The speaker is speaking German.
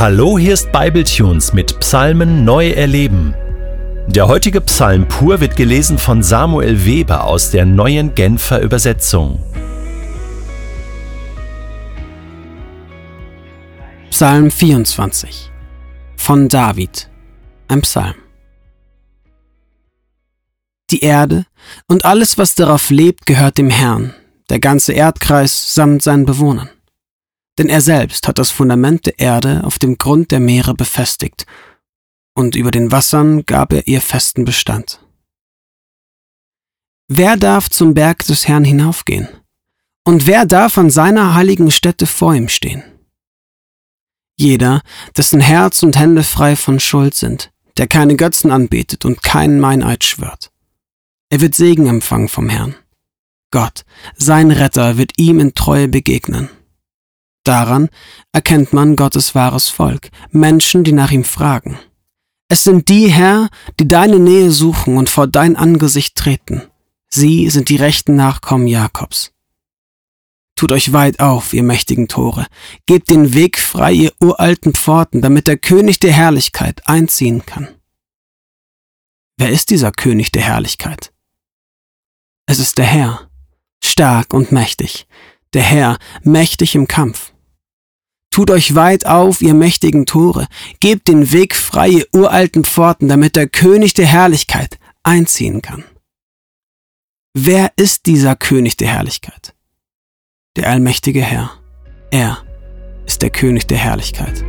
Hallo, hier ist Bibletunes mit Psalmen neu erleben. Der heutige Psalm pur wird gelesen von Samuel Weber aus der neuen Genfer Übersetzung. Psalm 24 von David, ein Psalm. Die Erde und alles, was darauf lebt, gehört dem Herrn, der ganze Erdkreis samt seinen Bewohnern denn er selbst hat das Fundament der Erde auf dem Grund der Meere befestigt, und über den Wassern gab er ihr festen Bestand. Wer darf zum Berg des Herrn hinaufgehen? Und wer darf an seiner heiligen Stätte vor ihm stehen? Jeder, dessen Herz und Hände frei von Schuld sind, der keine Götzen anbetet und keinen Meineid schwört. Er wird Segen empfangen vom Herrn. Gott, sein Retter, wird ihm in Treue begegnen. Daran erkennt man Gottes wahres Volk, Menschen, die nach ihm fragen. Es sind die, Herr, die deine Nähe suchen und vor dein Angesicht treten. Sie sind die rechten Nachkommen Jakobs. Tut euch weit auf, ihr mächtigen Tore, gebt den Weg frei, ihr uralten Pforten, damit der König der Herrlichkeit einziehen kann. Wer ist dieser König der Herrlichkeit? Es ist der Herr, stark und mächtig, der Herr, mächtig im Kampf. Tut euch weit auf, ihr mächtigen Tore, gebt den Weg frei, ihr uralten Pforten, damit der König der Herrlichkeit einziehen kann. Wer ist dieser König der Herrlichkeit? Der allmächtige Herr. Er ist der König der Herrlichkeit.